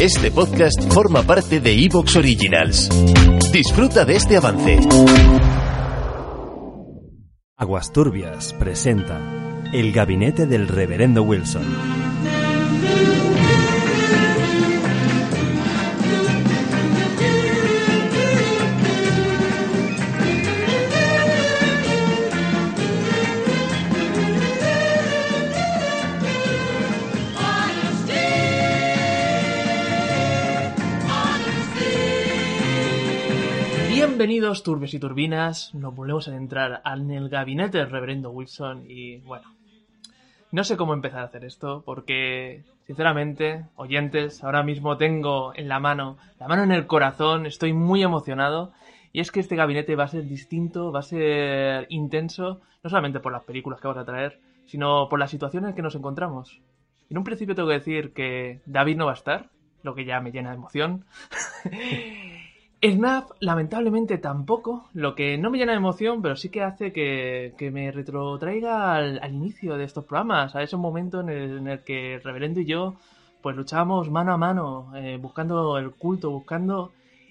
Este podcast forma parte de Evox Originals. Disfruta de este avance. Aguas Turbias presenta El Gabinete del Reverendo Wilson. Bienvenidos, turbes y turbinas. Nos volvemos a entrar en el gabinete del reverendo Wilson y bueno, no sé cómo empezar a hacer esto porque, sinceramente, oyentes, ahora mismo tengo en la mano, la mano en el corazón, estoy muy emocionado y es que este gabinete va a ser distinto, va a ser intenso, no solamente por las películas que vamos a traer, sino por las situaciones en que nos encontramos. En un principio tengo que decir que David no va a estar, lo que ya me llena de emoción. Snap, lamentablemente tampoco, lo que no me llena de emoción, pero sí que hace que, me retrotraiga al, inicio de estos programas, a ese momento en el, en el que reverendo y yo pues luchábamos mano a mano, eh, buscando el culto, buscando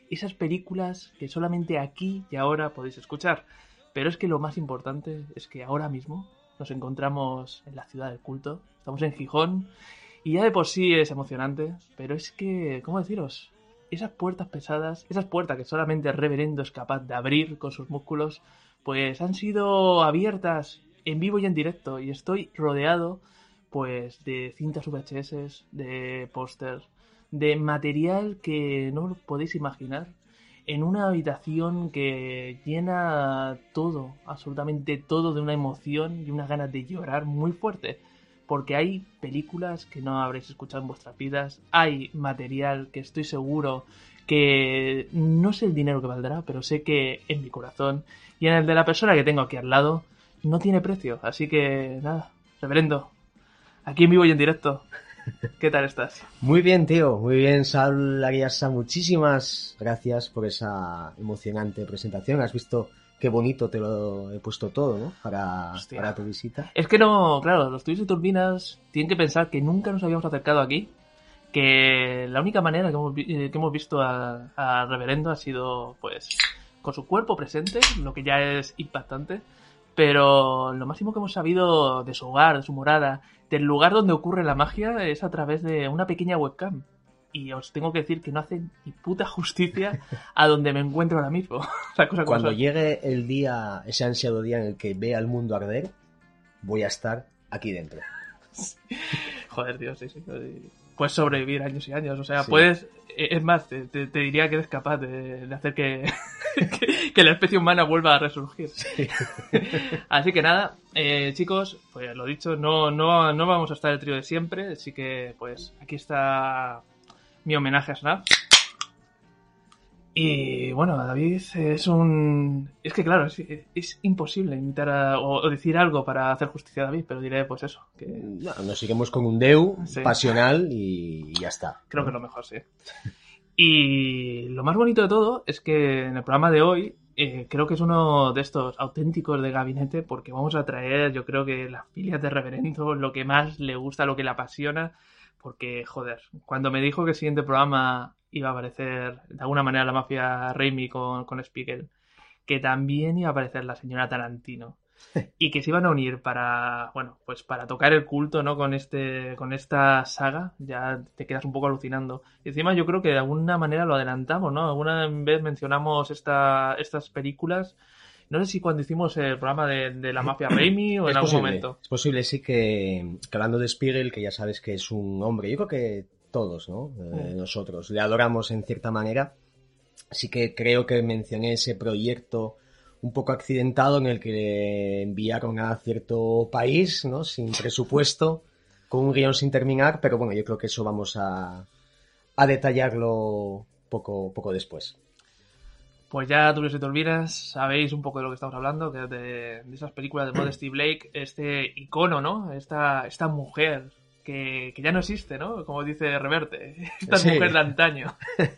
esas películas que solamente aquí y ahora podéis escuchar. Pero es que lo más importante es que ahora mismo nos encontramos en la ciudad del culto, estamos en Gijón, y ya de por sí es emocionante, pero es que, ¿cómo deciros? Esas puertas pesadas, esas puertas que solamente el reverendo es capaz de abrir con sus músculos, pues han sido abiertas en vivo y en directo y estoy rodeado pues de cintas VHS, de pósters, de material que no podéis imaginar. En una habitación que llena todo, absolutamente todo de una emoción y unas ganas de llorar muy fuerte porque hay películas que no habréis escuchado en vuestras vidas, hay material que estoy seguro que no sé el dinero que valdrá, pero sé que en mi corazón y en el de la persona que tengo aquí al lado no tiene precio. Así que nada, reverendo, aquí en vivo y en directo. ¿Qué tal estás? Muy bien, tío, muy bien, Saul Ariasa. Muchísimas gracias por esa emocionante presentación. Has visto qué bonito te lo he puesto todo, ¿no? Para, para tu visita. Es que no, claro, los tuyos y turbinas tienen que pensar que nunca nos habíamos acercado aquí, que la única manera que hemos, que hemos visto al reverendo ha sido, pues, con su cuerpo presente, lo que ya es impactante, pero lo máximo que hemos sabido de su hogar, de su morada, del lugar donde ocurre la magia es a través de una pequeña webcam y os tengo que decir que no hacen ni puta justicia a donde me encuentro ahora mismo. cosa Cuando llegue el día, ese ansiado día en el que vea el mundo arder, voy a estar aquí dentro. Joder, tío, sí, sí. Puedes sobrevivir años y años. O sea, sí. puedes. Es más, te, te, te, diría que eres capaz de, de hacer que, que, que, la especie humana vuelva a resurgir. Sí. Así que nada, eh, chicos, pues lo dicho, no, no, no vamos a estar el trío de siempre. Así que, pues, aquí está mi homenaje a Snap. Y bueno, David es un... Es que claro, es, es imposible imitar a, o, decir algo para hacer justicia a David, pero diré pues eso. Que... No, nos seguimos con un Deu sí. pasional y ya está. Creo que es lo mejor, sí. Y lo más bonito de todo es que en el programa de hoy eh, creo que es uno de estos auténticos de gabinete porque vamos a traer, yo creo que las filias de reverendo, lo que más le gusta, lo que le apasiona porque, joder, cuando me dijo que el siguiente programa iba a aparecer de alguna manera la mafia Raimi con, con Spiegel, que también iba a aparecer la señora Tarantino y que se iban a unir para, bueno, pues para tocar el culto, ¿no? Con este, con esta saga, ya te quedas un poco alucinando. Y encima yo creo que de alguna manera lo adelantamos, ¿no? Alguna vez mencionamos esta, estas películas no sé si cuando hicimos el programa de, de la mafia Raimi o en algún posible, momento. Es posible, sí, que, que, hablando de Spiegel, que ya sabes que es un hombre, yo creo que todos, ¿no? Eh, mm. Nosotros le adoramos en cierta manera. Sí que creo que mencioné ese proyecto un poco accidentado en el que le enviaron a cierto país, ¿no? Sin presupuesto con un guion sin terminar, pero bueno, yo creo que eso vamos a, a detallarlo poco, poco después. Pues ya tú y te olvidas, sabéis un poco de lo que estamos hablando, que de, de esas películas de Modesty Blake, este icono, ¿no? Esta, esta mujer que, que, ya no existe, ¿no? Como dice Reverte, esta sí. mujer de antaño.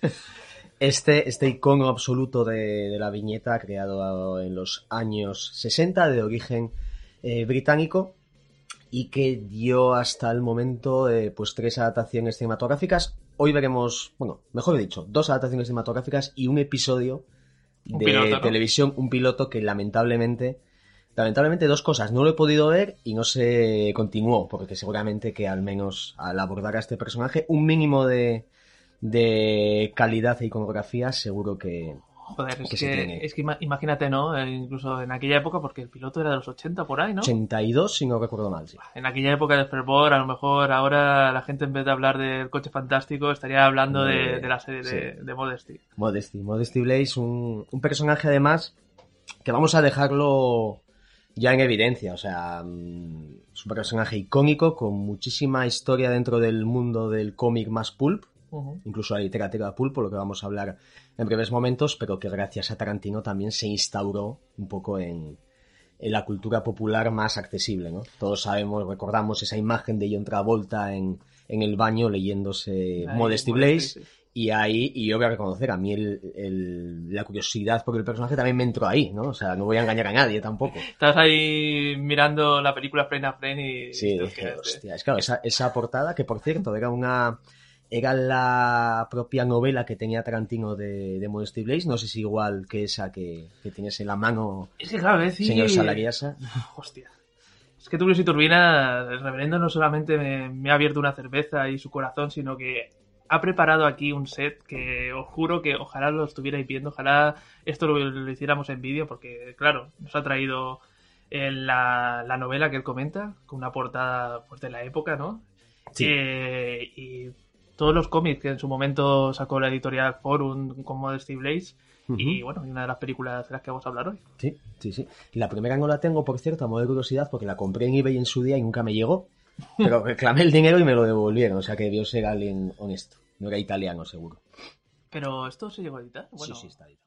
Este, este icono absoluto de, de, la viñeta, creado en los años 60, de origen eh, británico, y que dio hasta el momento eh, pues tres adaptaciones cinematográficas. Hoy veremos, bueno, mejor dicho, dos adaptaciones cinematográficas y un episodio de piloto, ¿no? televisión, un piloto que lamentablemente, lamentablemente dos cosas, no lo he podido ver y no se continuó, porque seguramente que al menos al abordar a este personaje, un mínimo de, de calidad e iconografía seguro que, Joder, es que que, es que ima- imagínate, ¿no? Eh, incluso en aquella época, porque el piloto era de los 80 por ahí, ¿no? 82 si no recuerdo mal, sí. En aquella época de fervor, a lo mejor ahora la gente en vez de hablar del coche fantástico estaría hablando de, De- de la serie sí. de Modesty. Modesty. Modesty Blaze, un, un personaje además que vamos a dejarlo ya en evidencia. O sea, mm, es un personaje icónico con muchísima historia dentro del mundo del cómic más pulp, Ujú. incluso la literatura pulp, por lo que vamos a hablar en breves momentos, pero que gracias a Tarantino también se instauró un poco en, en la cultura popular más accesible, ¿no? Todos sabemos, recordamos esa imagen de John Travolta en, en el baño leyéndose Ahí, Modesty Blaze. Y ahí, y yo voy a reconocer, a mí el, el- la curiosidad por el personaje también me entró ahí, ¿no? O sea, no voy a engañar a nadie tampoco. Estás ahí mirando la película frame a frame y... Sí, dije, hostia, es claro, esa, esa portada, que por cierto, era una, era la propia novela que tenía Tarantino de, de Modesty Blaze, no sé si igual que esa que, que tienes en la mano, Es que claro, decir... señor Salariasa. Hostia. Es que Tulio y Turbina, el reverendo no solamente me, me ha abierto una cerveza y su corazón, sino que ha preparado aquí un set que os juro que ojalá lo estuvierais viendo, ojalá esto lo, lo hiciéramos en vídeo, porque claro, nos ha traído eh, la, la novela que él comenta, con una portada pues, de la época, ¿no? Sí. Eh, y todos los cómics que en su momento sacó la editorial Forum con Modesty Blaze, y Ujú. bueno, y una de las películas de las que vamos a hablar hoy. Sí, sí, sí. La primera no la tengo, por cierto, a modo de curiosidad, porque la compré en eBay en su día y nunca me llegó. Pero reclamé el dinero y me lo devolvieron, o sea que debió ser alguien honesto. No era italiano, seguro. Pero esto se llegó a editar. Bueno, Sí, sí, está bien.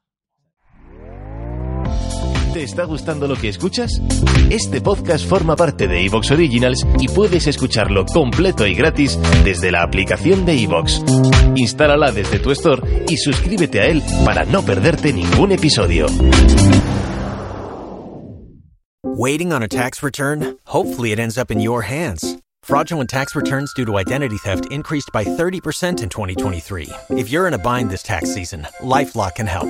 ¿Te está gustando lo que escuchas? Este podcast forma parte de Evox Originals y puedes escucharlo completo y gratis desde la aplicación de Evox. Instálala desde tu store y suscríbete a él para no perderte ningún episodio. Waiting on a tax return? Hopefully, it ends up in your hands. Fraudulent tax returns due to identity theft increased by 30% in 2023. If you're in a bind this tax season, LifeLock can help.